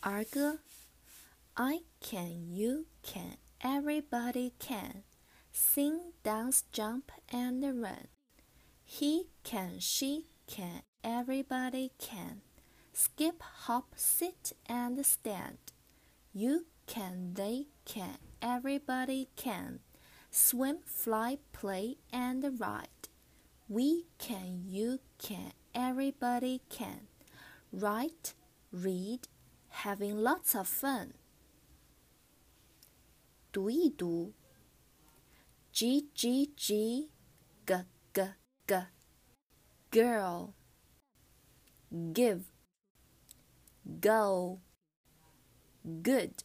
儿歌：I can, you can, everybody can. Sing, dance, jump, and run. He can, she can, everybody can. Skip, hop, sit, and stand. You can, they can, everybody can. Swim, fly, play, and ride. We can, you can, everybody can. Write, read, having lots of fun. 读一读。G G G G G G Girl Give Go Good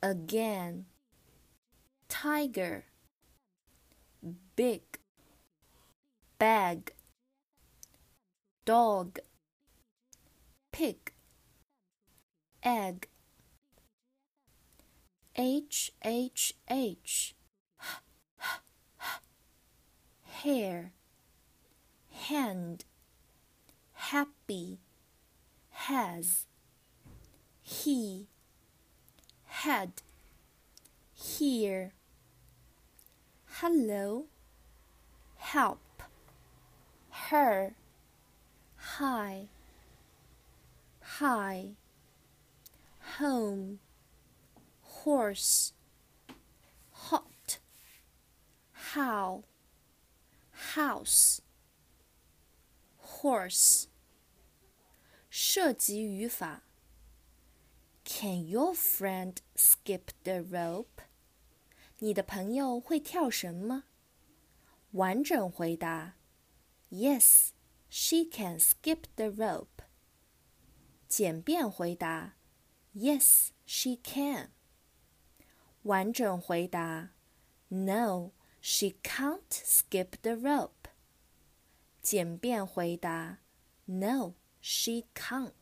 Again Tiger Big Bag Dog Pig Egg. H H H. Hair. Hand. Happy. Has. He. Had. Here. Hello. Help. Her. Hi. Hi home horse hot how house horse 涉及语法 Can your friend skip the rope？你的朋友会跳绳吗？完整回答：Yes, she can skip the rope。简便回答 ：Yes, she can。完整回答：No, she can't skip the rope。简便回答：No, she can't。